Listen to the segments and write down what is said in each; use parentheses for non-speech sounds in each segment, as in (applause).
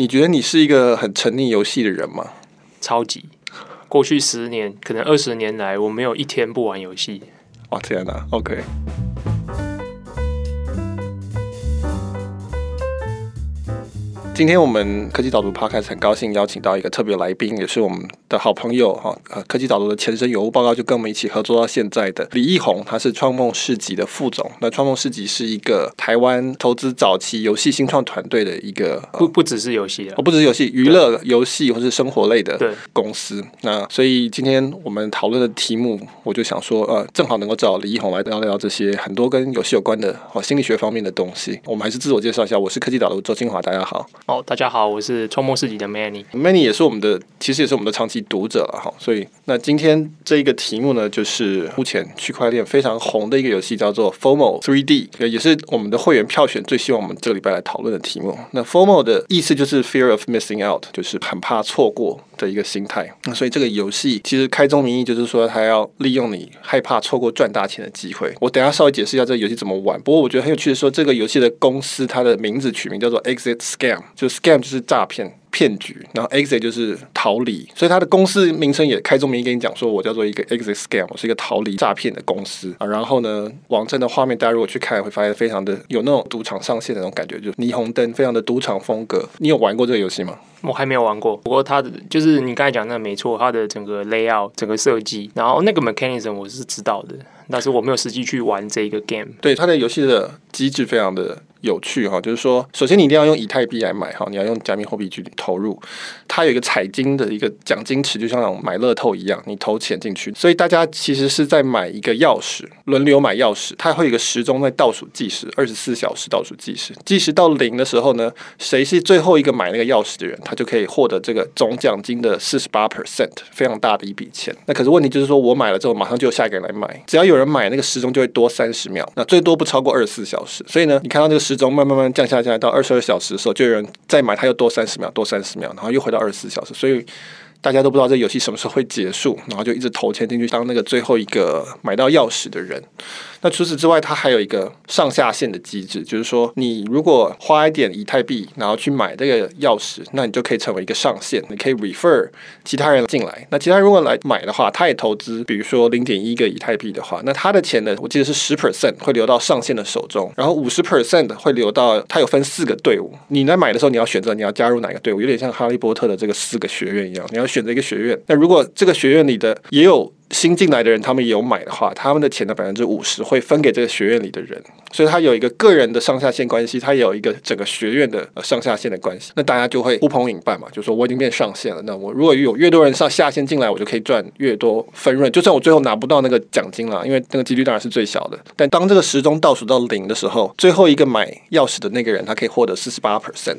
你觉得你是一个很沉溺游戏的人吗？超级，过去十年，可能二十年来，我没有一天不玩游戏。哇天哪，OK。今天我们科技导读 Podcast 很高兴邀请到一个特别来宾，也是我们的好朋友哈。呃，科技导读的前身有物报告就跟我们一起合作到现在的李义宏，他是创梦市集的副总。那创梦市集是一个台湾投资早期游戏新创团队的一个不不只是游戏啊，不只是游戏，娱乐游戏或是生活类的公司。那所以今天我们讨论的题目，我就想说，呃，正好能够找李义宏来聊聊这些很多跟游戏有关的哦心理学方面的东西。我们还是自我介绍一下，我是科技导读周清华，大家好。哦，大家好，我是创梦世纪的 Manny。Manny 也是我们的，其实也是我们的长期读者了哈。所以，那今天这一个题目呢，就是目前区块链非常红的一个游戏，叫做 FOMO 3D，也是我们的会员票选最希望我们这个礼拜来讨论的题目。那 FOMO 的意思就是 Fear of Missing Out，就是很怕错过的一个心态。那所以这个游戏其实开宗明义就是说，他要利用你害怕错过赚大钱的机会。我等下稍微解释一下这个游戏怎么玩。不过我觉得很有趣的说，这个游戏的公司它的名字取名叫做 Exit Scam，就 Scam。就是诈骗骗局，然后 exit 就是逃离，所以他的公司名称也开宗明义跟你讲说，我叫做一个 exit scam，我是一个逃离诈骗的公司啊。然后呢，网站的画面大家如果去看，会发现非常的有那种赌场上线的那种感觉，就霓虹灯，非常的赌场风格。你有玩过这个游戏吗？我还没有玩过，不过它的就是你刚才讲的没错，它的整个 layout 整个设计，然后那个 mechanism 我是知道的，但是我没有实际去玩这个 game。对，它的游戏的机制非常的。有趣哈，就是说，首先你一定要用以太币来买哈，你要用加密货币去投入，它有一个彩金的一个奖金池，就像那种买乐透一样，你投钱进去，所以大家其实是在买一个钥匙，轮流买钥匙，它会有一个时钟在倒数计时，二十四小时倒数计时，计时到零的时候呢，谁是最后一个买那个钥匙的人，他就可以获得这个总奖金的四十八 percent，非常大的一笔钱。那可是问题就是说，我买了之后，马上就有下一个人来买，只要有人买，那个时钟就会多三十秒，那最多不超过二十四小时。所以呢，你看到这个。之中慢慢慢降下降，到二十二小时的时候，就有人再买，它又多三十秒，多三十秒，然后又回到二十四小时，所以大家都不知道这游戏什么时候会结束，然后就一直投钱进去，当那个最后一个买到钥匙的人。那除此之外，它还有一个上下限的机制，就是说，你如果花一点以太币，然后去买这个钥匙，那你就可以成为一个上限，你可以 refer 其他人进来。那其他人如果来买的话，他也投资，比如说零点一个以太币的话，那他的钱呢，我记得是十 percent 会流到上限的手中，然后五十 percent 会流到，它有分四个队伍，你来买的时候，你要选择你要加入哪个队伍，有点像哈利波特的这个四个学院一样，你要选择一个学院。那如果这个学院里的也有。新进来的人，他们有买的话，他们的钱的百分之五十会分给这个学院里的人，所以他有一个个人的上下线关系，他有一个整个学院的呃上下线的关系。那大家就会呼朋引伴嘛，就说我已经变上限了，那我如果有越多人上下线进来，我就可以赚越多分润。就算我最后拿不到那个奖金了，因为那个几率当然是最小的。但当这个时钟倒数到零的时候，最后一个买钥匙的那个人，他可以获得四十八 percent，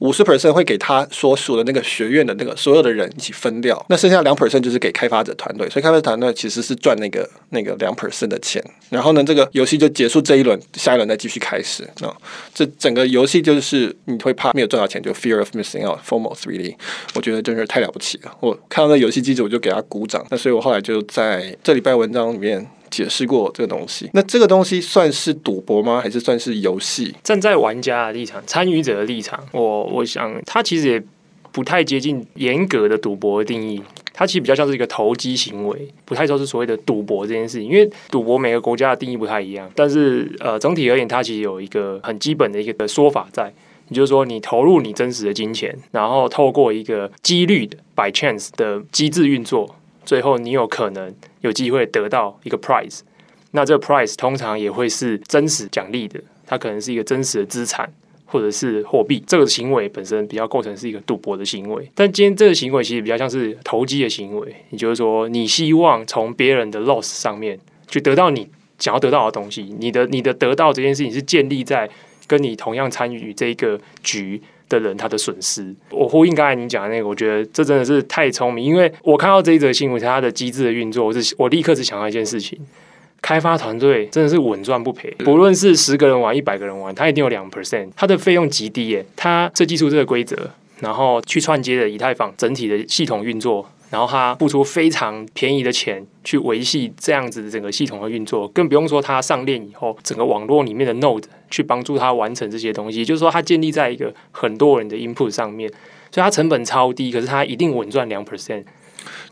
五十 percent 会给他所属的那个学院的那个所有的人一起分掉，那剩下两 percent 就是给开发者团队。所以开发者团队其实是。赚那个那个两 percent 的钱，然后呢，这个游戏就结束这一轮，下一轮再继续开始那。这整个游戏就是你会怕没有赚到钱，就 fear of missing out，FOMO 3D，我觉得真是太了不起了。我看到那游戏机制，我就给他鼓掌。那所以我后来就在这礼拜文章里面解释过这个东西。那这个东西算是赌博吗？还是算是游戏？站在玩家的立场、参与者的立场，我我想他其实也不太接近严格的赌博的定义。它其实比较像是一个投机行为，不太说是所谓的赌博这件事情，因为赌博每个国家的定义不太一样。但是呃，总体而言，它其实有一个很基本的一个说法在，也就是说，你投入你真实的金钱，然后透过一个几率的 by chance 的机制运作，最后你有可能有机会得到一个 prize。那这个 prize 通常也会是真实奖励的，它可能是一个真实的资产。或者是货币，这个行为本身比较构成是一个赌博的行为，但今天这个行为其实比较像是投机的行为，也就是说，你希望从别人的 loss 上面去得到你想要得到的东西，你的你的得到这件事情是建立在跟你同样参与这个局的人他的损失。我呼应刚才你讲的那个，我觉得这真的是太聪明，因为我看到这一则新闻，它的机制的运作，我是我立刻是想到一件事情。开发团队真的是稳赚不赔，不论是十个人玩、一百个人玩，他一定有两 percent，他的费用极低耶。他设计出这个规则，然后去串接的以太坊整体的系统运作，然后他付出非常便宜的钱去维系这样子的整个系统的运作，更不用说他上链以后，整个网络里面的 node 去帮助他完成这些东西，就是说他建立在一个很多人的 input 上面，所以它成本超低，可是它一定稳赚两 percent。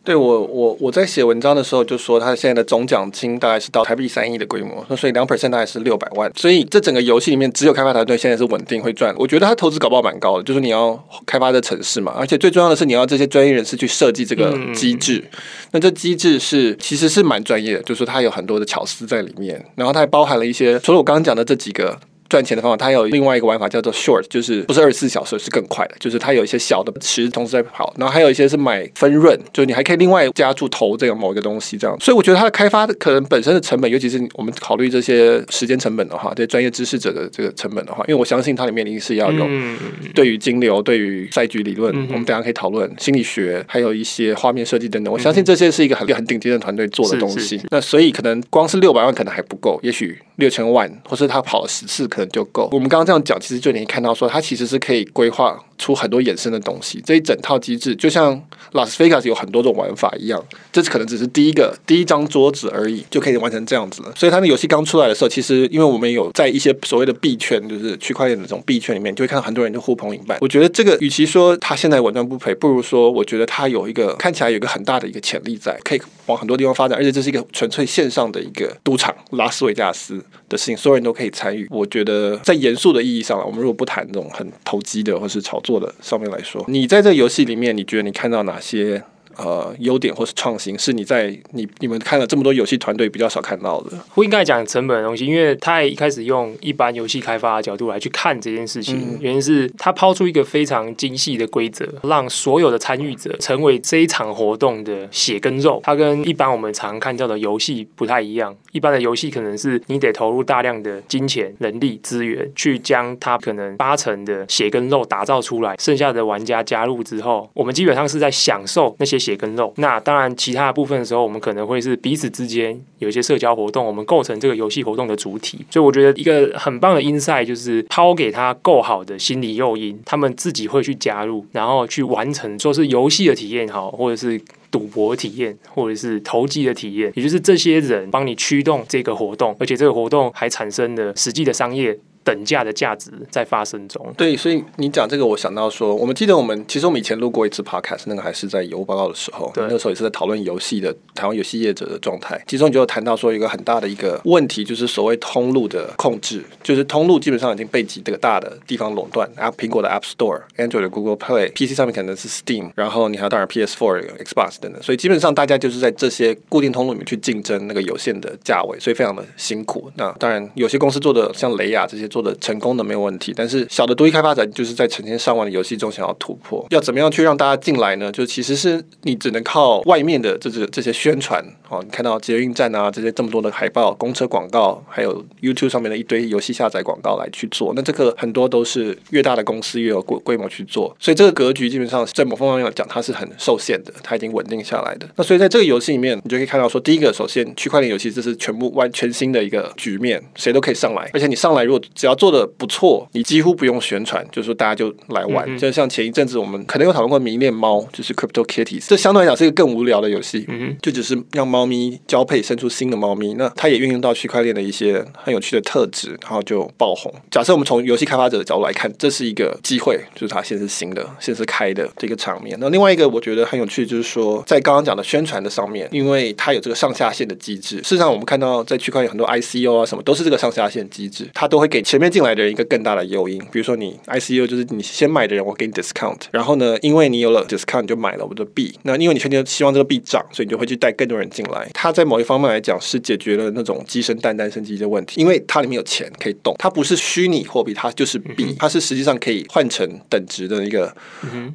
对我，我我在写文章的时候就说，他现在的总奖金大概是到台币三亿的规模，那所以两 percent 大概是六百万，所以这整个游戏里面只有开发团队现在是稳定会赚。我觉得他投资搞不好蛮高的，就是你要开发的城市嘛，而且最重要的是你要这些专业人士去设计这个机制。嗯、那这机制是其实是蛮专业的，就是说它有很多的巧思在里面，然后它还包含了一些除了我刚刚讲的这几个。赚钱的方法，它有另外一个玩法叫做 short，就是不是二十四小时是更快的，就是它有一些小的池同时在跑，然后还有一些是买分润，就是你还可以另外加注投这个某一个东西这样。所以我觉得它的开发的可能本身的成本，尤其是我们考虑这些时间成本的话，这些专业知识者的这个成本的话，因为我相信它里面一定是要有对于金流、对于赛局理论，我们等下可以讨论心理学，还有一些画面设计等等。我相信这些是一个很很顶尖的团队做的东西。那所以可能光是六百万可能还不够，也许六千万，或是他跑了十次可能就够。我们刚刚这样讲，其实就你看到说，他其实是可以规划出很多衍生的东西。这一整套机制，就像拉斯维加斯有很多种玩法一样，这可能只是第一个第一张桌子而已，就可以完成这样子了。所以它的游戏刚出来的时候，其实因为我们有在一些所谓的币圈，就是区块链的这种币圈里面，就会看到很多人就呼朋引伴。我觉得这个与其说它现在稳赚不赔，不如说我觉得它有一个看起来有一个很大的一个潜力在，可以往很多地方发展，而且这是一个纯粹线上的一个赌场，拉斯维加斯的事情，所有人都可以参与。我觉得在严肃的意义上，我们如果不谈这种很投机的或是炒作做的上面来说，你在这游戏里面，你觉得你看到哪些？呃，优点或是创新是你在你你们看了这么多游戏团队比较少看到的。不应该讲成本的东西，因为他一开始用一般游戏开发的角度来去看这件事情，嗯、原因是他抛出一个非常精细的规则，让所有的参与者成为这一场活动的血跟肉。它跟一般我们常看到的游戏不太一样。一般的游戏可能是你得投入大量的金钱、人力资源去将它可能八成的血跟肉打造出来，剩下的玩家加入之后，我们基本上是在享受那些血跟肉，那当然，其他的部分的时候，我们可能会是彼此之间有一些社交活动，我们构成这个游戏活动的主体。所以我觉得一个很棒的 insight 就是抛给他够好的心理诱因，他们自己会去加入，然后去完成，说是游戏的体验好，或者是赌博体验，或者是投机的体验，也就是这些人帮你驱动这个活动，而且这个活动还产生了实际的商业。等价的价值在发生中。对，所以你讲这个，我想到说，我们记得我们其实我们以前录过一次 podcast，那个还是在有报告的时候，对，那个时候也是在讨论游戏的台湾游戏业者的状态。其中就有谈到说，一个很大的一个问题就是所谓通路的控制，就是通路基本上已经被几个大的地方垄断，App 苹果的 App Store、Android 的 Google Play、PC 上面可能是 Steam，然后你还有当然 PS4、Xbox 等等，所以基本上大家就是在这些固定通路里面去竞争那个有限的价位，所以非常的辛苦。那当然有些公司做的像雷亚这些做做的成功的没有问题，但是小的独立开发者就是在成千上万的游戏中想要突破，要怎么样去让大家进来呢？就其实是你只能靠外面的这这这些宣传哦，你看到捷运站啊这些这么多的海报、公车广告，还有 YouTube 上面的一堆游戏下载广告来去做，那这个很多都是越大的公司越有规规模去做，所以这个格局基本上在某方面来讲它是很受限的，它已经稳定下来的。那所以在这个游戏里面，你就可以看到说，第一个首先区块链游戏这是全部完全新的一个局面，谁都可以上来，而且你上来如果只要做的不错，你几乎不用宣传，就是说大家就来玩。嗯、就像前一阵子我们可能有讨论过迷恋猫，就是 Crypto Kitties，这相对来讲是一个更无聊的游戏，嗯，就只是让猫咪交配生出新的猫咪。那它也运用到区块链的一些很有趣的特质，然后就爆红。假设我们从游戏开发者的角度来看，这是一个机会，就是它现在是新的，现在是开的这个场面。那另外一个我觉得很有趣，就是说在刚刚讲的宣传的上面，因为它有这个上下线的机制。事实上，我们看到在区块链很多 ICO 啊什么都是这个上下线机制，它都会给前面进来的人一个更大的诱因，比如说你 ICU 就是你先买的人，我给你 discount，然后呢，因为你有了 discount，你就买了我的币。那因为你确定希望这个币涨，所以你就会去带更多人进来。它在某一方面来讲是解决了那种鸡生蛋蛋生鸡的问题，因为它里面有钱可以动，它不是虚拟货币，它就是币，它是实际上可以换成等值的一个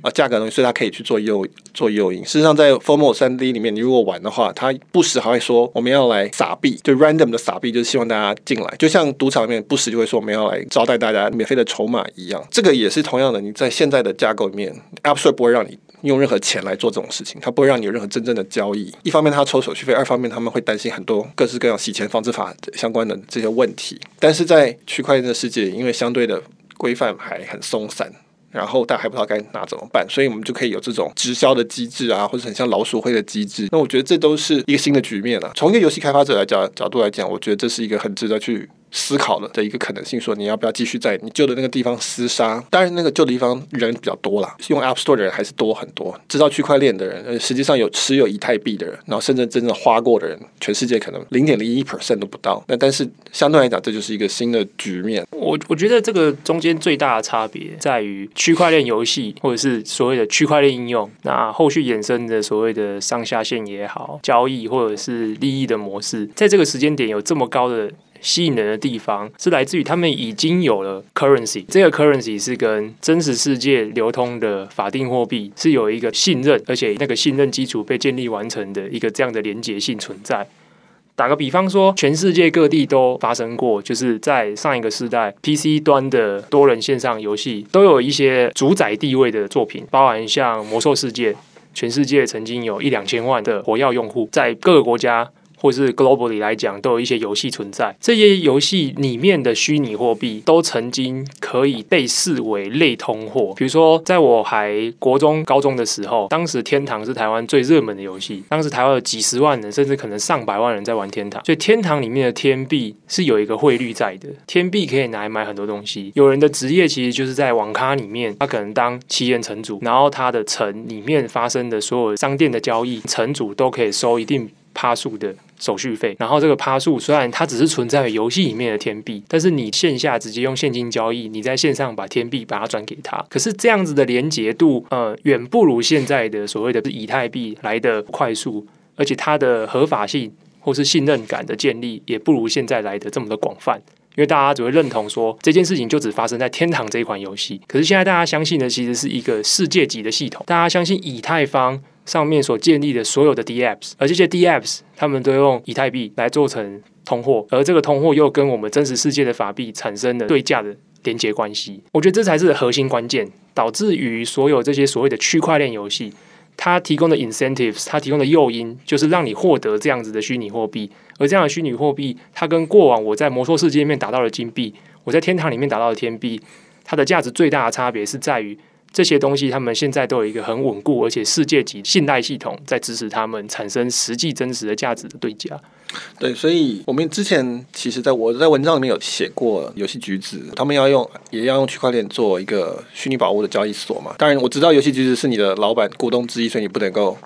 啊价格的东西，所以它可以去做诱做诱因。事实上，在 Formo 三 D 里面，你如果玩的话，它不时还会说我们要来撒币，就 random 的撒币，就是希望大家进来，就像赌场里面不时就会说我我们要来招待大家免费的筹码一样。这个也是同样的，你在现在的架构里面，App Store 不会让你用任何钱来做这种事情，它不会让你有任何真正的交易。一方面，它抽手续费；二方面，他们会担心很多各式各样洗钱防治法相关的这些问题。但是在区块链的世界，因为相对的规范还很松散，然后大家还不知道该拿怎么办，所以我们就可以有这种直销的机制啊，或者很像老鼠会的机制。那我觉得这都是一个新的局面了。从一个游戏开发者来讲角度来讲，我觉得这是一个很值得去。思考了的一个可能性，说你要不要继续在你旧的那个地方厮杀？当然，那个旧的地方人比较多啦，用 App Store 的人还是多很多。知道区块链的人，呃实际上有持有以太币的人，然后甚至真正花过的人，全世界可能零点零一 percent 都不到。那但是相对来讲，这就是一个新的局面。我我觉得这个中间最大的差别在于区块链游戏，或者是所谓的区块链应用，那后续衍生的所谓的上下线也好，交易或者是利益的模式，在这个时间点有这么高的。吸引人的地方是来自于他们已经有了 currency，这个 currency 是跟真实世界流通的法定货币是有一个信任，而且那个信任基础被建立完成的一个这样的连结性存在。打个比方说，全世界各地都发生过，就是在上一个世代 PC 端的多人线上游戏都有一些主宰地位的作品，包含像魔兽世界，全世界曾经有一两千万的活跃用户，在各个国家。或是 globally 来讲，都有一些游戏存在。这些游戏里面的虚拟货币都曾经可以被视为类通货。比如说，在我还国中、高中的时候，当时天堂是台湾最热门的游戏。当时台湾有几十万人，甚至可能上百万人在玩天堂。所以天堂里面的天币是有一个汇率在的。天币可以拿来买很多东西。有人的职业其实就是在网咖里面，他可能当七人城主，然后他的城里面发生的所有商店的交易，城主都可以收一定趴数的手续费，然后这个趴数虽然它只是存在于游戏里面的天币，但是你线下直接用现金交易，你在线上把天币把它转给他，可是这样子的连结度，呃，远不如现在的所谓的以太币来的快速，而且它的合法性或是信任感的建立，也不如现在来的这么的广泛，因为大家只会认同说这件事情就只发生在天堂这一款游戏，可是现在大家相信的其实是一个世界级的系统，大家相信以太坊。上面所建立的所有的 DApps，而这些 DApps 他们都用以太币来做成通货，而这个通货又跟我们真实世界的法币产生了对价的连接关系。我觉得这才是核心关键，导致于所有这些所谓的区块链游戏，它提供的 incentives，它提供的诱因，就是让你获得这样子的虚拟货币。而这样的虚拟货币，它跟过往我在魔兽世界里面打到的金币，我在天堂里面打到的天币，它的价值最大的差别是在于。这些东西，他们现在都有一个很稳固而且世界级信赖系统，在支持他们产生实际真实的价值的对价。对，所以我们之前其实在我在文章里面有写过，游戏橘子他们要用也要用区块链做一个虚拟宝物的交易所嘛。当然我知道游戏橘子是你的老板股东之一，所以你不能够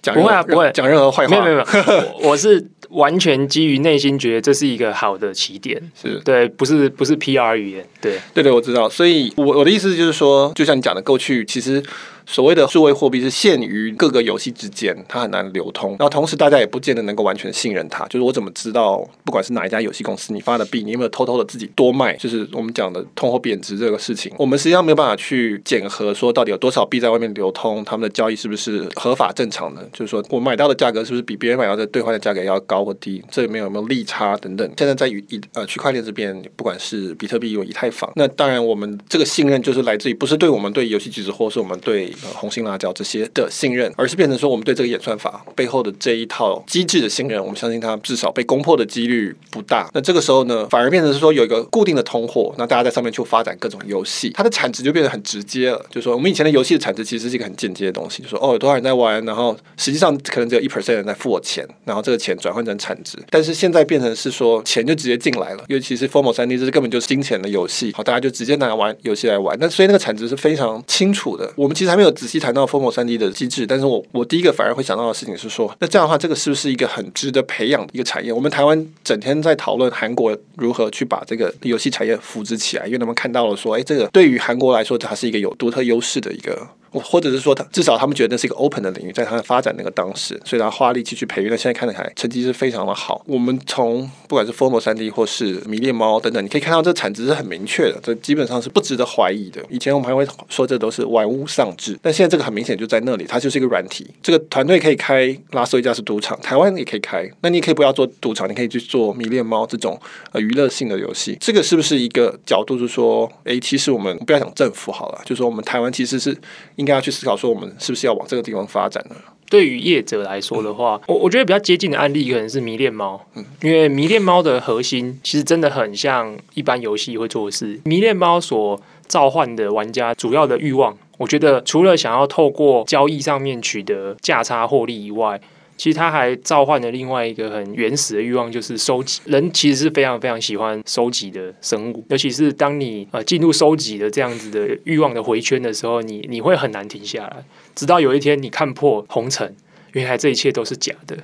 讲不会啊，不会讲任何坏话。没有没有，没有，我是。完全基于内心觉得这是一个好的起点，是。对，不是不是 PR 语言，对。对对，我知道，所以我我的意思就是说，就像你讲的，过去其实。所谓的数位货币是限于各个游戏之间，它很难流通。然后同时，大家也不见得能够完全信任它。就是我怎么知道，不管是哪一家游戏公司，你发的币，你有没有偷偷的自己多卖？就是我们讲的通货贬值这个事情，我们实际上没有办法去检核，说到底有多少币在外面流通，他们的交易是不是合法正常的？就是说我买到的价格是不是比别人买到的兑换的价格要高或低？这里面有没有利差等等？现在在于以呃区块链这边，不管是比特币有以太坊，那当然我们这个信任就是来自于不是对我们对游戏机制，或是我们对。呃，红心辣椒这些的信任，而是变成说我们对这个演算法背后的这一套机制的信任，我们相信它至少被攻破的几率不大。那这个时候呢，反而变成是说有一个固定的通货，那大家在上面去发展各种游戏，它的产值就变得很直接了。就是说，我们以前的游戏的产值其实是一个很间接的东西，就说哦，有多少人在玩，然后实际上可能只有一 percent 人在付我钱，然后这个钱转换成产值。但是现在变成是说钱就直接进来了，尤其是 Formal 3D，这是根本就是金钱的游戏，好，大家就直接拿来玩游戏来玩。那所以那个产值是非常清楚的。我们其实还没有仔细谈到 Formo 三 D 的机制，但是我我第一个反而会想到的事情是说，那这样的话，这个是不是一个很值得培养的一个产业？我们台湾整天在讨论韩国如何去把这个游戏产业扶植起来，因为他们看到了说，哎，这个对于韩国来说，它是一个有独特优势的一个。或者是说，他至少他们觉得那是一个 open 的领域，在他的发展那个当时，所以他花力气去培育。那现在看起来成绩是非常的好。我们从不管是 Formo 3D 或是迷恋猫等等，你可以看到这产值是很明确的，这基本上是不值得怀疑的。以前我们还会说这都是玩物丧志，但现在这个很明显就在那里，它就是一个软体。这个团队可以开拉斯维加斯赌场，台湾也可以开。那你也可以不要做赌场，你可以去做迷恋猫这种呃娱乐性的游戏。这个是不是一个角度？就是说，诶，其实我们不要讲政府好了，就是说我们台湾其实是应该要去思考说，我们是不是要往这个地方发展呢？对于业者来说的话，我我觉得比较接近的案例可能是迷恋猫，因为迷恋猫的核心其实真的很像一般游戏会做的事。迷恋猫所召唤的玩家主要的欲望，我觉得除了想要透过交易上面取得价差获利以外，其实他还召唤了另外一个很原始的欲望，就是收集。人其实是非常非常喜欢收集的生物，尤其是当你呃进入收集的这样子的欲望的回圈的时候，你你会很难停下来，直到有一天你看破红尘，原来这一切都是假的。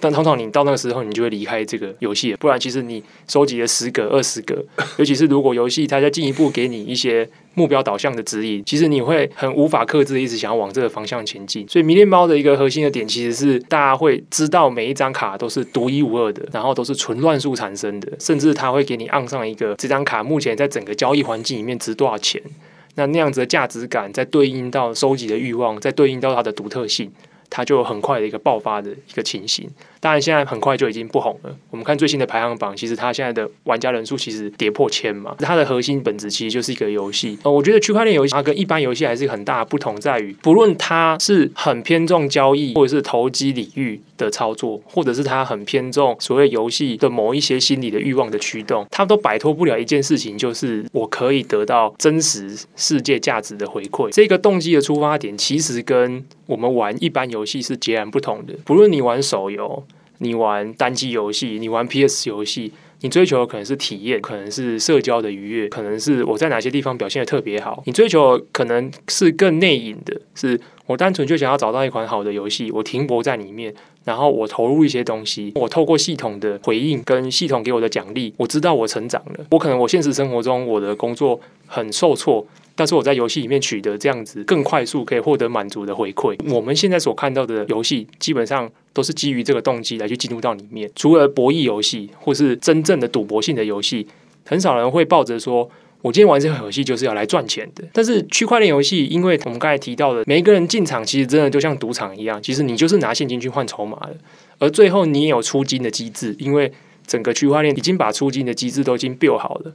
但通常你到那个时候，你就会离开这个游戏，不然其实你收集了十个、二十个，尤其是如果游戏它再进一步给你一些目标导向的指引，其实你会很无法克制，一直想要往这个方向前进。所以迷恋猫的一个核心的点，其实是大家会知道每一张卡都是独一无二的，然后都是纯乱数产生的，甚至它会给你按上一个这张卡目前在整个交易环境里面值多少钱，那那样子的价值感，再对应到收集的欲望，再对应到它的独特性。它就有很快的一个爆发的一个情形，当然现在很快就已经不红了。我们看最新的排行榜，其实它现在的玩家人数其实跌破千嘛。它的核心本质其实就是一个游戏。呃，我觉得区块链游戏它跟一般游戏还是很大的不同，在于不论它是很偏重交易或者是投机领域的操作，或者是他很偏重所谓游戏的某一些心理的欲望的驱动，他都摆脱不了一件事情，就是我可以得到真实世界价值的回馈。这个动机的出发点其实跟我们玩一般游戏是截然不同的。不论你玩手游，你玩单机游戏，你玩 PS 游戏，你追求的可能是体验，可能是社交的愉悦，可能是我在哪些地方表现得特别好。你追求可能是更内隐的，是我单纯就想要找到一款好的游戏，我停泊在里面，然后我投入一些东西，我透过系统的回应跟系统给我的奖励，我知道我成长了。我可能我现实生活中我的工作很受挫。但是我在游戏里面取得这样子更快速可以获得满足的回馈。我们现在所看到的游戏，基本上都是基于这个动机来去进入到里面。除了博弈游戏或是真正的赌博性的游戏，很少人会抱着说，我今天玩这个游戏就是要来赚钱的。但是区块链游戏，因为我们刚才提到的，每一个人进场其实真的就像赌场一样，其实你就是拿现金去换筹码的，而最后你也有出金的机制，因为整个区块链已经把出金的机制都已经 build 好了。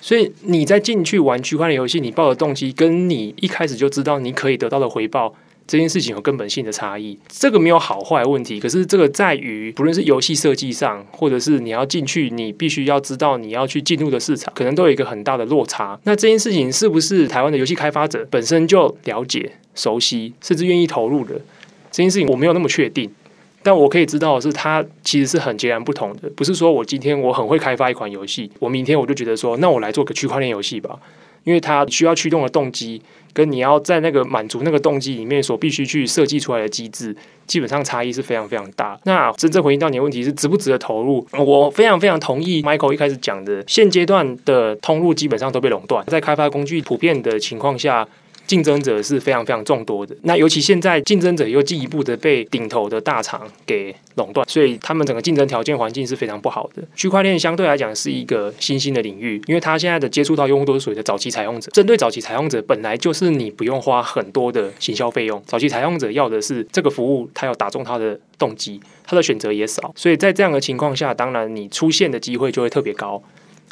所以你在进去玩区块链游戏，你抱的动机跟你一开始就知道你可以得到的回报这件事情有根本性的差异。这个没有好坏问题，可是这个在于不论是游戏设计上，或者是你要进去，你必须要知道你要去进入的市场，可能都有一个很大的落差。那这件事情是不是台湾的游戏开发者本身就了解、熟悉，甚至愿意投入的？这件事情我没有那么确定。但我可以知道的是，它其实是很截然不同的。不是说我今天我很会开发一款游戏，我明天我就觉得说，那我来做个区块链游戏吧。因为它需要驱动的动机，跟你要在那个满足那个动机里面所必须去设计出来的机制，基本上差异是非常非常大。那真正回应到你的问题是值不值得投入？我非常非常同意 Michael 一开始讲的，现阶段的通路基本上都被垄断，在开发工具普遍的情况下。竞争者是非常非常众多的，那尤其现在竞争者又进一步的被顶头的大厂给垄断，所以他们整个竞争条件环境是非常不好的。区块链相对来讲是一个新兴的领域，因为它现在的接触到用户都是属于的早期采用者。针对早期采用者，本来就是你不用花很多的行销费用，早期采用者要的是这个服务，他要打中他的动机，他的选择也少，所以在这样的情况下，当然你出现的机会就会特别高。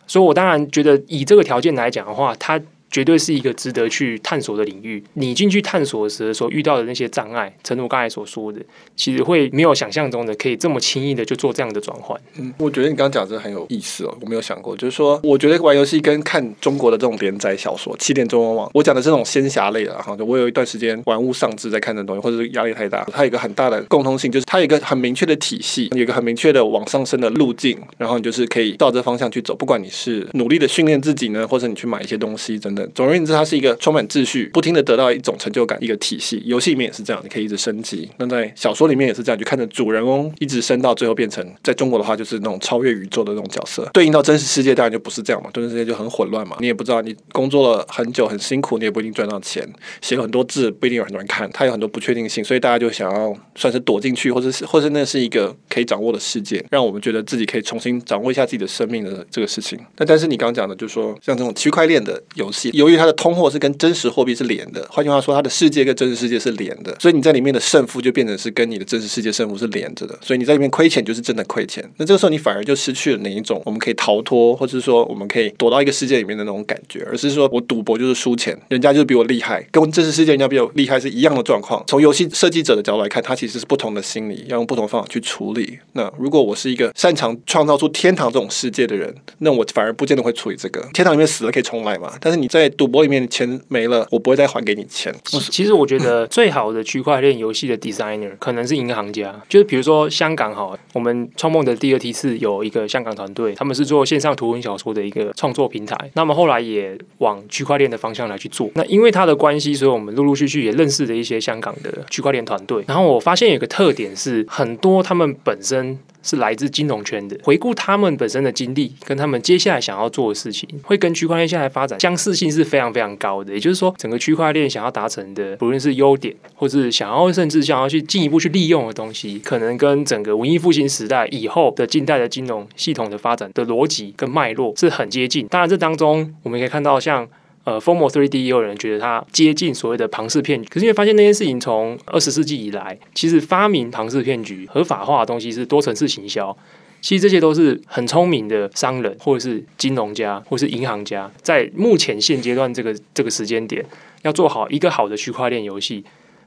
所以我当然觉得以这个条件来讲的话，它。绝对是一个值得去探索的领域。你进去探索时所遇到的那些障碍，正如我刚才所说的，其实会没有想象中的可以这么轻易的就做这样的转换。嗯，我觉得你刚刚讲的很有意思哦，我没有想过，就是说，我觉得玩游戏跟看中国的这种连载小说《起点中文网》，我讲的这种仙侠类的哈，就我有一段时间玩物丧志在看这东西，或者是压力太大，它有一个很大的共通性，就是它有一个很明确的体系，有一个很明确的往上升的路径，然后你就是可以照这方向去走，不管你是努力的训练自己呢，或者你去买一些东西，等等，总而言之，它是一个充满秩序、不停的得到一种成就感一个体系。游戏里面也是这样，你可以一直升级。那在小说里面也是这样，就看着主人翁一直升到最后变成，在中国的话就是那种超越宇宙的那种角色。对应到真实世界当然就不是这样嘛，真实世界就很混乱嘛。你也不知道，你工作了很久很辛苦，你也不一定赚到钱，写了很多字不一定有很多人看，它有很多不确定性，所以大家就想要算是躲进去，或者是 (laughs) 或者那是一个可以掌握的世界，让我们觉得自己可以重新掌握一下自己的生命的这个事情。那但是你刚刚讲的，就是说像这种区块链的游戏，由于它的通货是跟真实货币是连的，换句话说，它的世界跟真实世界是连的，所以你在里面的胜负就变成是跟你的真实世界胜负是连着的，所以你在里面亏钱就是真的亏钱。那这个时候你反而就失去了哪一种我们可以逃脱，或者是说我们可以躲到一个世界里面的那种感觉，而是说我赌博就是输钱，人家就是比我厉害，跟真实世界人家比我厉害是一样的状况。从游戏设计者的角度来看，它其实是不同的心理，要用不同的方法去处理。那如果我是一个擅长创造出天堂这种世界的人，那我反而不见得会处理这个。天堂里面死了可以重来嘛？但是你在赌博里面钱没了，我不会再还给你钱。其实我觉得 (laughs) 最好的区块链游戏的 designer 可能是银行家，就是比如说香港哈，我们创梦的第二梯次有一个香港团队，他们是做线上图文小说的一个创作平台，那么后来也往区块链的方向来去做。那因为他的关系，所以我们陆陆续续也认识了一些香港的区块链团队。然后我发现有一个特点是，很多他们本身。是来自金融圈的，回顾他们本身的经历，跟他们接下来想要做的事情，会跟区块链现在发展相似性是非常非常高的。也就是说，整个区块链想要达成的，不论是优点，或是想要甚至想要去进一步去利用的东西，可能跟整个文艺复兴时代以后的近代的金融系统的发展的逻辑跟脉络是很接近。当然，这当中我们可以看到像。呃，Fomo 3D 也有人觉得它接近所谓的庞氏骗局，可是因为发现那件事情从二十世纪以来，其实发明庞氏骗局合法化的东西是多层次行销，其实这些都是很聪明的商人或者是金融家或者是银行家，在目前现阶段这个这个时间点，要做好一个好的区块链游戏，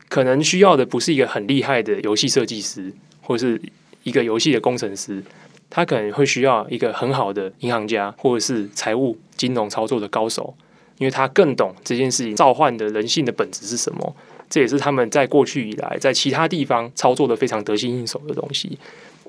可能需要的不是一个很厉害的游戏设计师或者是一个游戏的工程师，他可能会需要一个很好的银行家或者是财务金融操作的高手。因为他更懂这件事情召唤的人性的本质是什么，这也是他们在过去以来在其他地方操作的非常得心应手的东西。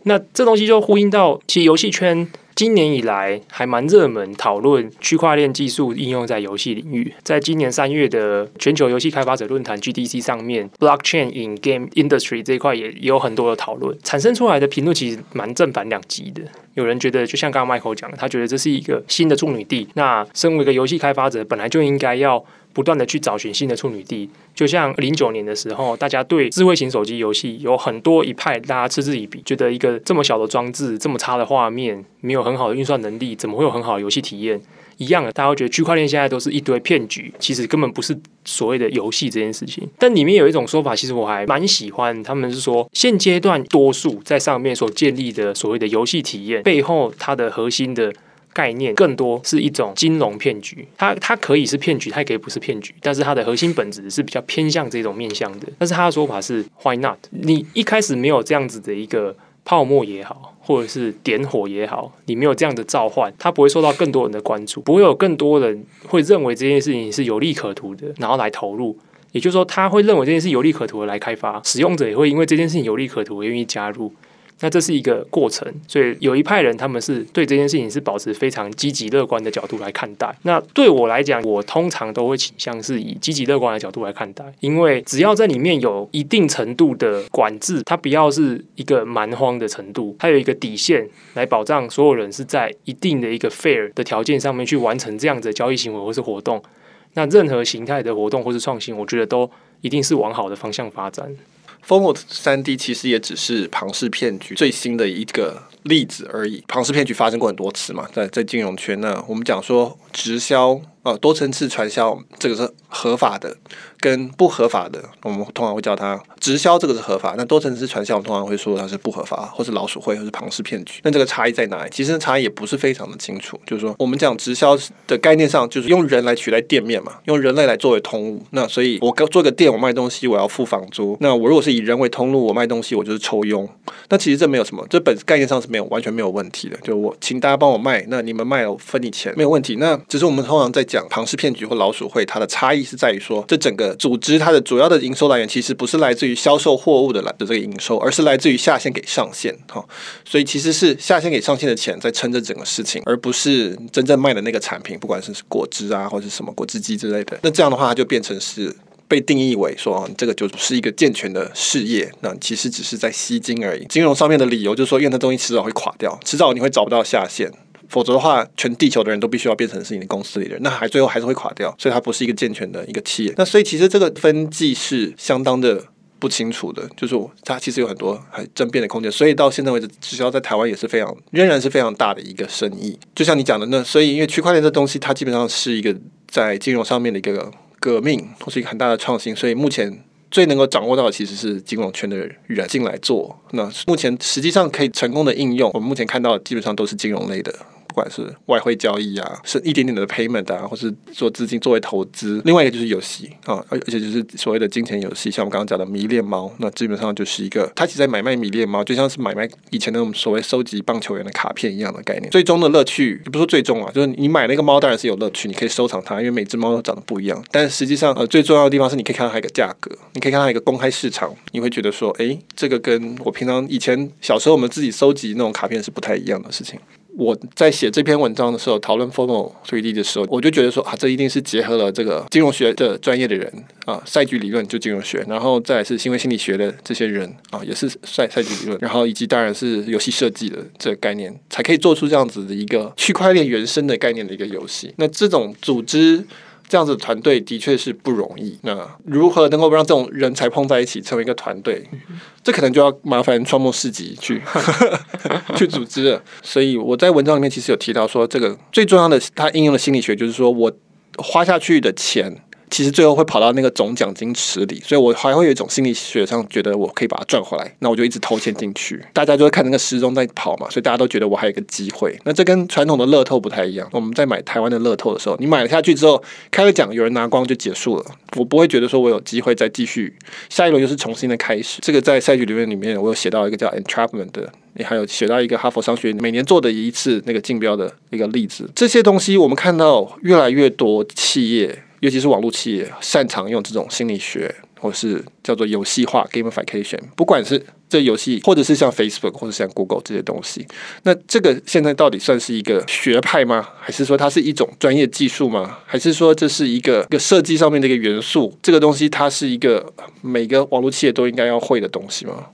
那这东西就呼应到，其实游戏圈今年以来还蛮热门讨论区块链技术应用在游戏领域。在今年三月的全球游戏开发者论坛 GDC 上面，Blockchain in Game Industry 这一块也也有很多的讨论，产生出来的评论其实蛮正反两极的。有人觉得，就像刚刚 Michael 讲的，他觉得这是一个新的处女地。那身为一个游戏开发者，本来就应该要。不断的去找寻新的处女地，就像零九年的时候，大家对智慧型手机游戏有很多一派，大家嗤之以鼻，觉得一个这么小的装置，这么差的画面，没有很好的运算能力，怎么会有很好的游戏体验？一样的，大家会觉得区块链现在都是一堆骗局，其实根本不是所谓的游戏这件事情。但里面有一种说法，其实我还蛮喜欢，他们是说现阶段多数在上面所建立的所谓的游戏体验背后，它的核心的。概念更多是一种金融骗局，它它可以是骗局，它也可以不是骗局，但是它的核心本质是比较偏向这种面向的。但是他的说法是 Why not？你一开始没有这样子的一个泡沫也好，或者是点火也好，你没有这样的召唤，它不会受到更多人的关注，不会有更多人会认为这件事情是有利可图的，然后来投入。也就是说，他会认为这件事有利可图的来开发，使用者也会因为这件事情有利可图愿意加入。那这是一个过程，所以有一派人他们是对这件事情是保持非常积极乐观的角度来看待。那对我来讲，我通常都会倾向是以积极乐观的角度来看待，因为只要在里面有一定程度的管制，它不要是一个蛮荒的程度，它有一个底线来保障所有人是在一定的一个 fair 的条件上面去完成这样子的交易行为或是活动。那任何形态的活动或是创新，我觉得都一定是往好的方向发展。Fomo 3D 其实也只是庞氏骗局最新的一个例子而已。庞氏骗局发生过很多次嘛，在在金融圈呢，我们讲说直销。呃，多层次传销这个是合法的，跟不合法的，我们通常会叫它直销，这个是合法。那多层次传销，我们通常会说它是不合法，或是老鼠会，或是庞氏骗局。那这个差异在哪里？其实差异也不是非常的清楚。就是说，我们讲直销的概念上，就是用人来取代店面嘛，用人类来作为通路。那所以，我做个店，我卖东西，我要付房租。那我如果是以人为通路，我卖东西，我就是抽佣。那其实这没有什么，这本概念上是没有完全没有问题的。就我请大家帮我卖，那你们卖了我分你钱，没有问题。那只是我们通常在。讲庞氏骗局或老鼠会，它的差异是在于说，这整个组织它的主要的营收来源其实不是来自于销售货物的来的这个营收，而是来自于下线给上线哈。所以其实是下线给上线的钱在撑着整个事情，而不是真正卖的那个产品，不管是果汁啊或者什么果汁机之类的。那这样的话，它就变成是被定义为说，这个就是一个健全的事业。那其实只是在吸金而已。金融上面的理由就是说，因为那东西迟早会垮掉，迟早你会找不到下线。否则的话，全地球的人都必须要变成是你的公司里的人，那还最后还是会垮掉，所以它不是一个健全的一个企业。那所以其实这个分际是相当的不清楚的，就是它其实有很多还争辩的空间。所以到现在为止，直销在台湾也是非常仍然是非常大的一个生意。就像你讲的那，所以因为区块链这东西，它基本上是一个在金融上面的一个革命，或是一个很大的创新。所以目前最能够掌握到的其实是金融圈的人进来做。那目前实际上可以成功的应用，我们目前看到的基本上都是金融类的。不管是外汇交易啊，是一点点的 payment 啊，或是做资金作为投资，另外一个就是游戏啊，而且就是所谓的金钱游戏，像我们刚刚讲的迷恋猫，那基本上就是一个，它其实在买卖迷恋猫，就像是买卖以前那种所谓收集棒球员的卡片一样的概念。最终的乐趣，也不是说最终啊，就是你买那个猫当然是有乐趣，你可以收藏它，因为每只猫都长得不一样。但实际上，呃，最重要的地方是你可以看到它一个价格，你可以看到一个公开市场，你会觉得说，诶，这个跟我平常以前小时候我们自己收集那种卡片是不太一样的事情。我在写这篇文章的时候，讨论 formal 3D 的时候，我就觉得说啊，这一定是结合了这个金融学的专业的人啊，赛局理论就金融学，然后再是行为心理学的这些人啊，也是赛赛局理论，然后以及当然是游戏设计的这个概念，才可以做出这样子的一个区块链原生的概念的一个游戏。那这种组织。这样子团队的确是不容易。那如何能够让这种人才碰在一起成为一个团队？这可能就要麻烦创梦市集去 (laughs) 去组织了。所以我在文章里面其实有提到说，这个最重要的，它应用的心理学就是说我花下去的钱。其实最后会跑到那个总奖金池里，所以我还会有一种心理学上觉得我可以把它赚回来，那我就一直投钱进去。大家就会看那个时钟在跑嘛，所以大家都觉得我还有一个机会。那这跟传统的乐透不太一样。我们在买台湾的乐透的时候，你买了下去之后，开了奖，有人拿光就结束了。我不会觉得说我有机会再继续，下一轮又是重新的开始。这个在赛局理论里面，我有写到一个叫 entrapment 的，你还有写到一个哈佛商学院每年做的一次那个竞标的一个例子。这些东西我们看到越来越多企业。尤其是网络企业擅长用这种心理学，或是叫做游戏化 （gamification）。不管是这游戏，或者是像 Facebook 或者像 Google 这些东西，那这个现在到底算是一个学派吗？还是说它是一种专业技术吗？还是说这是一个一个设计上面的一个元素？这个东西它是一个每个网络企业都应该要会的东西吗？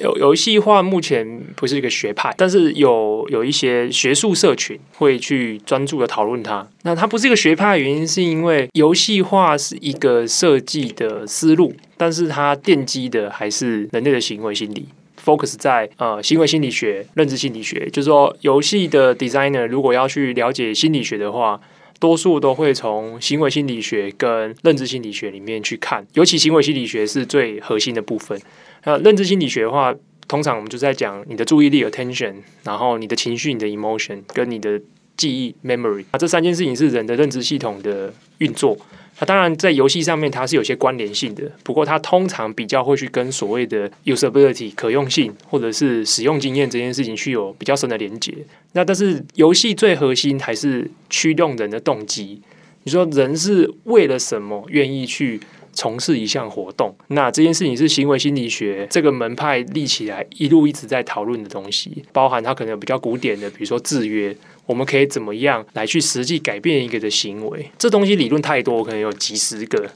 游游戏化目前不是一个学派，但是有有一些学术社群会去专注的讨论它。那它不是一个学派的原因，是因为游戏化是一个设计的思路，但是它奠基的还是人类的行为心理，focus 在呃行为心理学、认知心理学。就是说，游戏的 designer 如果要去了解心理学的话，多数都会从行为心理学跟认知心理学里面去看，尤其行为心理学是最核心的部分。那认知心理学的话，通常我们就在讲你的注意力 （attention），然后你的情绪、你的 emotion，跟你的记忆 （memory）。那这三件事情是人的认知系统的运作。那当然在游戏上面它是有些关联性的，不过它通常比较会去跟所谓的 usability 可用性或者是使用经验这件事情去有比较深的连接。那但是游戏最核心还是驱动人的动机。你说人是为了什么愿意去？从事一项活动，那这件事情是行为心理学这个门派立起来一路一直在讨论的东西，包含它可能有比较古典的，比如说制约，我们可以怎么样来去实际改变一个的行为？这东西理论太多，可能有几十个。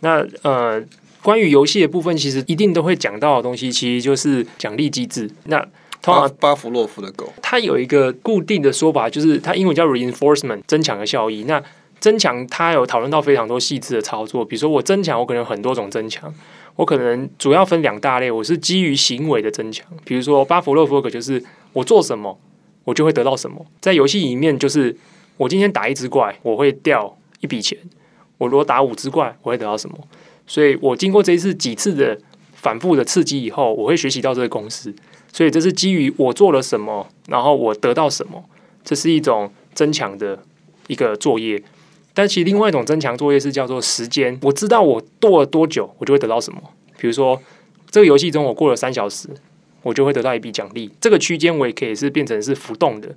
那呃，关于游戏的部分，其实一定都会讲到的东西，其实就是奖励机制。那通常巴甫洛夫的狗，它有一个固定的说法，就是它英文叫 reinforcement，增强的效益。那增强，它有讨论到非常多细致的操作，比如说我增强，我可能很多种增强，我可能主要分两大类，我是基于行为的增强，比如说巴甫洛夫格就是我做什么，我就会得到什么。在游戏里面，就是我今天打一只怪，我会掉一笔钱；我如果打五只怪，我会得到什么。所以我经过这一次几次的反复的刺激以后，我会学习到这个公式。所以这是基于我做了什么，然后我得到什么，这是一种增强的一个作业。但其实另外一种增强作业是叫做时间。我知道我过了多久，我就会得到什么。比如说，这个游戏中我过了三小时，我就会得到一笔奖励。这个区间我也可以是变成是浮动的。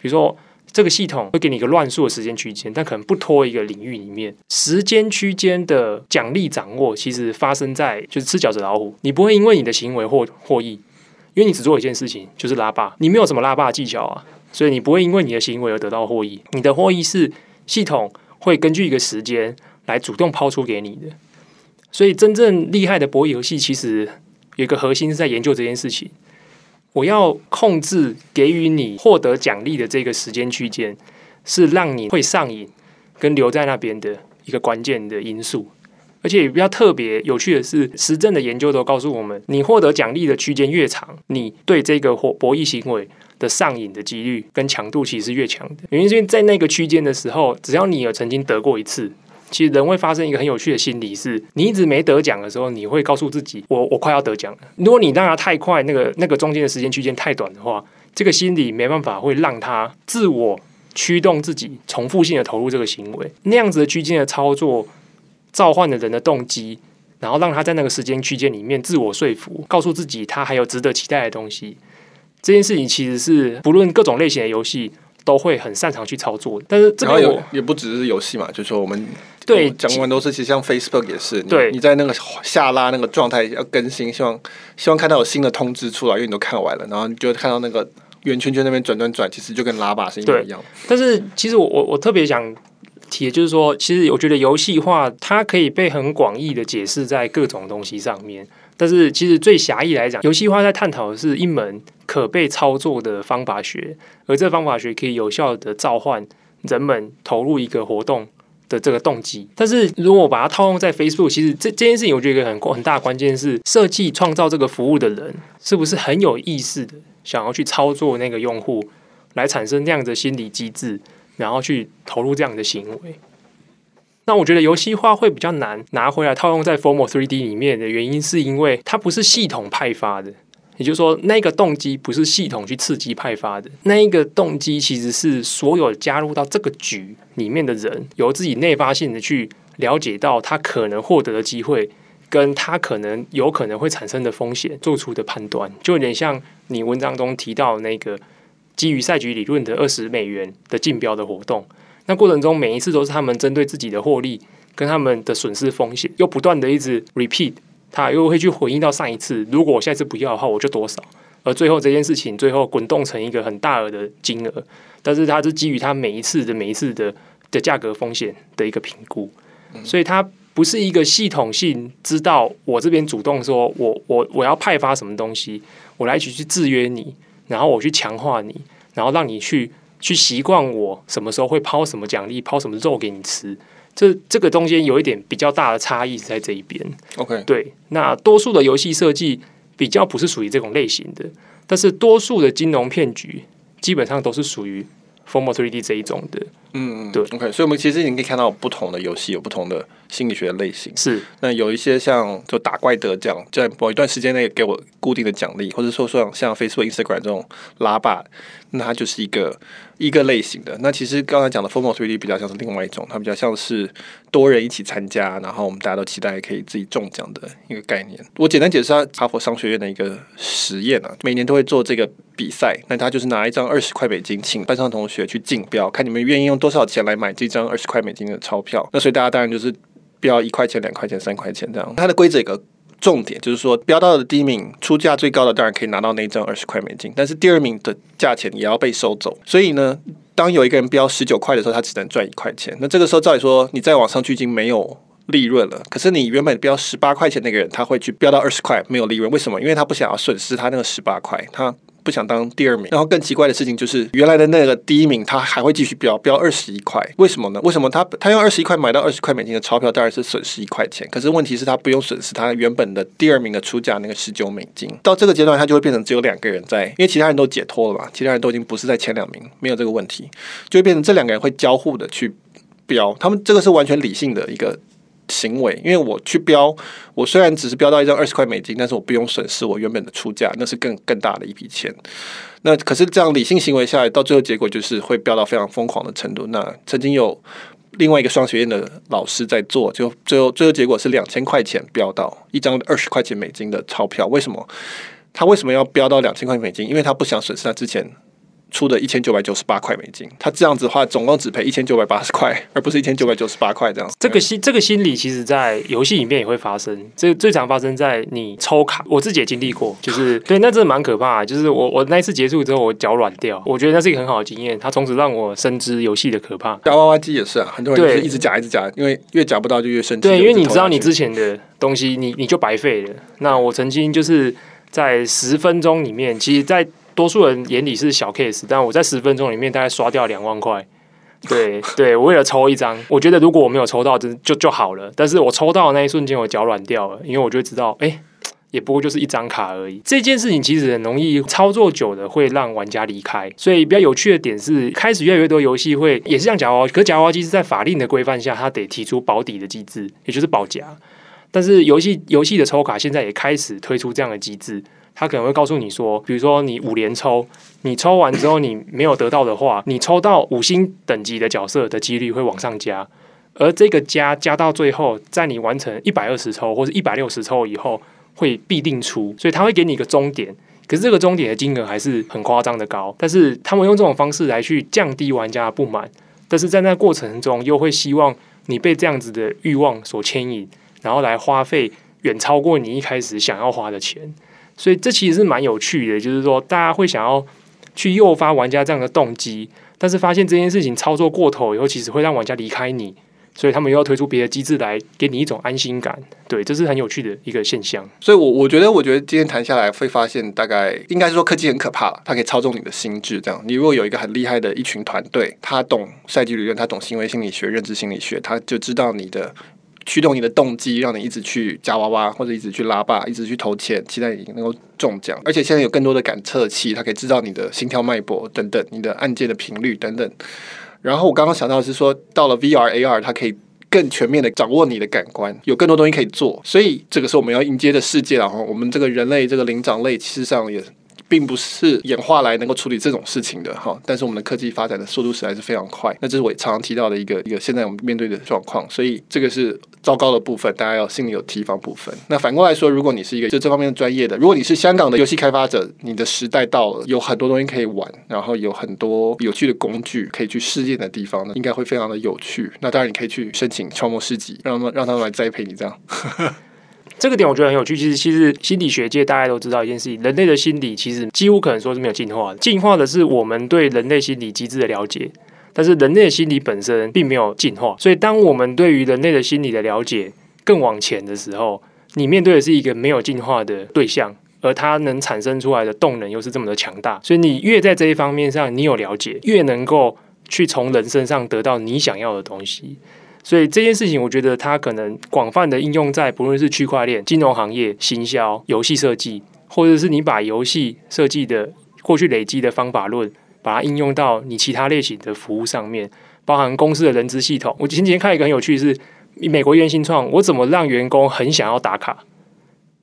比如说，这个系统会给你一个乱数的时间区间，但可能不拖一个领域里面。时间区间的奖励掌握，其实发生在就是吃饺子老虎。你不会因为你的行为获获益，因为你只做一件事情，就是拉霸。你没有什么拉霸技巧啊，所以你不会因为你的行为而得到获益。你的获益是系统。会根据一个时间来主动抛出给你的，所以真正厉害的博弈游戏其实有一个核心是在研究这件事情。我要控制给予你获得奖励的这个时间区间，是让你会上瘾跟留在那边的一个关键的因素。而且也比较特别有趣的是，实证的研究都告诉我们，你获得奖励的区间越长，你对这个博博弈行为的上瘾的几率跟强度其实是越强的。原因是因为在那个区间的时候，只要你有曾经得过一次，其实人会发生一个很有趣的心理是，你一直没得奖的时候，你会告诉自己，我我快要得奖了。如果你让他太快，那个那个中间的时间区间太短的话，这个心理没办法会让他自我驱动自己重复性的投入这个行为，那样子的区间的操作。召唤的人的动机，然后让他在那个时间区间里面自我说服，告诉自己他还有值得期待的东西。这件事情其实是不论各种类型的游戏都会很擅长去操作的。但是这个也也不只是游戏嘛，就是说我们对讲完都是，其实像 Facebook 也是，对，你在那个下拉那个状态要更新，希望希望看到有新的通知出来，因为你都看完了，然后你就看到那个圆圈圈那边转转转，其实就跟拉把是一模一样。但是其实我我我特别想。提就是说，其实我觉得游戏化它可以被很广义的解释在各种东西上面。但是其实最狭义来讲，游戏化在探讨的是一门可被操作的方法学，而这方法学可以有效的召唤人们投入一个活动的这个动机。但是如果我把它套用在 Facebook，其实这这件事情我觉得一个很很大关键是设计创造这个服务的人是不是很有意识的想要去操作那个用户，来产生那样的心理机制。然后去投入这样的行为，那我觉得游戏化会比较难拿回来套用在 Formal 3D 里面的原因，是因为它不是系统派发的，也就是说，那个动机不是系统去刺激派发的，那一个动机其实是所有加入到这个局里面的人，由自己内发性的去了解到他可能获得的机会，跟他可能有可能会产生的风险做出的判断，就有点像你文章中提到那个。基于赛局理论的二十美元的竞标的活动，那过程中每一次都是他们针对自己的获利跟他们的损失风险，又不断的一直 repeat，他又会去回应到上一次，如果我下一次不要的话，我就多少，而最后这件事情最后滚动成一个很大额的金额，但是它是基于他每一次的每一次的的价格风险的一个评估，所以它不是一个系统性知道我这边主动说我我我要派发什么东西，我来一起去制约你。然后我去强化你，然后让你去去习惯我什么时候会抛什么奖励，抛什么肉给你吃。这这个中间有一点比较大的差异是在这一边。OK，对，那多数的游戏设计比较不是属于这种类型的，但是多数的金融骗局基本上都是属于 Formal 3D 这一种的。嗯嗯，对，OK，所以我们其实你可以看到不同的游戏有不同的心理学的类型。是，那有一些像就打怪得奖，在某一段时间内给我固定的奖励，或者说像像 Facebook、Instagram 这种拉霸，那它就是一个一个类型的。那其实刚才讲的 Formal 3D 比较像是另外一种，它比较像是多人一起参加，然后我们大家都期待可以自己中奖的一个概念。我简单解释下哈佛商学院的一个实验啊，每年都会做这个比赛，那他就是拿一张二十块美金，请班上同学去竞标，看你们愿意用。多少钱来买这张二十块美金的钞票？那所以大家当然就是标一块钱、两块钱、三块钱这样。它的规则有个重点，就是说标到的第一名出价最高的，当然可以拿到那张二十块美金，但是第二名的价钱也要被收走。所以呢，当有一个人标十九块的时候，他只能赚一块钱。那这个时候照理说，你再往上去已经没有利润了。可是你原本标十八块钱那个人，他会去标到二十块，没有利润。为什么？因为他不想要损失他那个十八块，他。不想当第二名，然后更奇怪的事情就是，原来的那个第一名他还会继续标标二十一块，为什么呢？为什么他他用二十一块买到二十块美金的钞票，当然是损失一块钱。可是问题是，他不用损失他原本的第二名的出价那个十九美金。到这个阶段，他就会变成只有两个人在，因为其他人都解脱了嘛，其他人都已经不是在前两名，没有这个问题，就会变成这两个人会交互的去标。他们这个是完全理性的一个。行为，因为我去标，我虽然只是标到一张二十块美金，但是我不用损失我原本的出价，那是更更大的一笔钱。那可是这样理性行为下来，到最后结果就是会标到非常疯狂的程度。那曾经有另外一个双学院的老师在做，就最后最后结果是两千块钱标到一张二十块钱美金的钞票。为什么？他为什么要标到两千块美金？因为他不想损失他之前。出的一千九百九十八块美金，他这样子的话，总共只赔一千九百八十块，(laughs) 而不是一千九百九十八块这样子。这个心这个心理，其实在游戏里面也会发生。这最常发生在你抽卡，我自己也经历过，就是对，那真的蛮可怕的。就是我我那一次结束之后，我脚软掉，我觉得那是一个很好的经验，它从此让我深知游戏的可怕。夹娃娃机也是啊，很多人就是一直夹一直夹，因为越夹不到就越生气。对，因为你知道你之前的东西，你你就白费了。那我曾经就是在十分钟里面，其实，在多数人眼里是小 case，但我在十分钟里面大概刷掉两万块，对 (laughs) 对，我为了抽一张，我觉得如果我没有抽到，就就就好了。但是我抽到的那一瞬间，我脚软掉了，因为我就知道，哎，也不过就是一张卡而已。这件事情其实很容易操作久了会让玩家离开。所以比较有趣的点是，开始越来越多游戏会也是像夹娃娃，可是夹娃娃机是在法令的规范下，它得提出保底的机制，也就是保夹。但是游戏游戏的抽卡现在也开始推出这样的机制。他可能会告诉你说，比如说你五连抽，你抽完之后你没有得到的话，你抽到五星等级的角色的几率会往上加，而这个加加到最后，在你完成一百二十抽或者一百六十抽以后，会必定出，所以他会给你一个终点，可是这个终点的金额还是很夸张的高，但是他们用这种方式来去降低玩家的不满，但是在那过程中又会希望你被这样子的欲望所牵引，然后来花费远超过你一开始想要花的钱。所以这其实是蛮有趣的，就是说大家会想要去诱发玩家这样的动机，但是发现这件事情操作过头以后，其实会让玩家离开你，所以他们又要推出别的机制来给你一种安心感。对，这是很有趣的一个现象。所以我，我觉得，我觉得今天谈下来会发现，大概应该是说科技很可怕，它可以操纵你的心智。这样，你如果有一个很厉害的一群团队，他懂赛季理论，他懂行为心理学、认知心理学，他就知道你的。驱动你的动机，让你一直去夹娃娃，或者一直去拉霸，一直去投钱，期待你能够中奖。而且现在有更多的感测器，它可以知道你的心跳脉搏等等，你的按键的频率等等。然后我刚刚想到的是说，到了 VR AR，它可以更全面的掌握你的感官，有更多东西可以做。所以这个是我们要迎接的世界。然后我们这个人类，这个灵长类，其实上也。并不是演化来能够处理这种事情的哈，但是我们的科技发展的速度实在是非常快，那这是我常常提到的一个一个现在我们面对的状况，所以这个是糟糕的部分，大家要心里有提防部分。那反过来说，如果你是一个就这方面专业的，如果你是香港的游戏开发者，你的时代到了，有很多东西可以玩，然后有很多有趣的工具可以去试验的地方呢，应该会非常的有趣。那当然你可以去申请超模市集，让他们让他们来栽培你这样。(laughs) 这个点我觉得很有趣。其实，其实心理学界大家都知道一件事情：人类的心理其实几乎可能说是没有进化的。进化的是我们对人类心理机制的了解，但是人类的心理本身并没有进化。所以，当我们对于人类的心理的了解更往前的时候，你面对的是一个没有进化的对象，而它能产生出来的动能又是这么的强大。所以，你越在这一方面上你有了解，越能够去从人身上得到你想要的东西。所以这件事情，我觉得它可能广泛的应用在不论是区块链、金融行业、行销、游戏设计，或者是你把游戏设计的过去累积的方法论，把它应用到你其他类型的服务上面，包含公司的人资系统。我前几天看一个很有趣的是，美国原新创，我怎么让员工很想要打卡？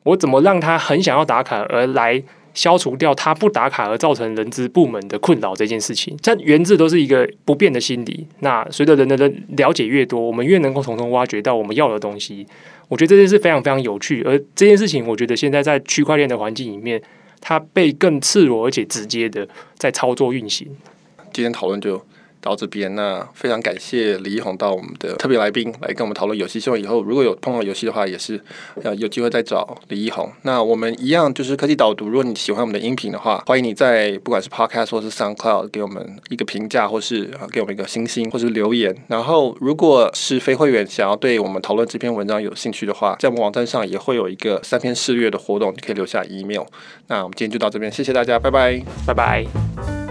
我怎么让他很想要打卡而来？消除掉他不打卡而造成人资部门的困扰这件事情，这源自都是一个不变的心理。那随着人的人了解越多，我们越能够从中挖掘到我们要的东西。我觉得这件事非常非常有趣，而这件事情，我觉得现在在区块链的环境里面，它被更赤裸而且直接的在操作运行。今天讨论就到这边，那非常感谢李一红到我们的特别来宾来跟我们讨论游戏。希望以后如果有碰到游戏的话，也是要有机会再找李一红。那我们一样就是科技导读。如果你喜欢我们的音频的话，欢迎你在不管是 Podcast 或是 SoundCloud 给我们一个评价，或是给我们一个星星，或是留言。然后，如果是非会员想要对我们讨论这篇文章有兴趣的话，在我们网站上也会有一个三篇试阅的活动，你可以留下 email。那我们今天就到这边，谢谢大家，拜拜，拜拜。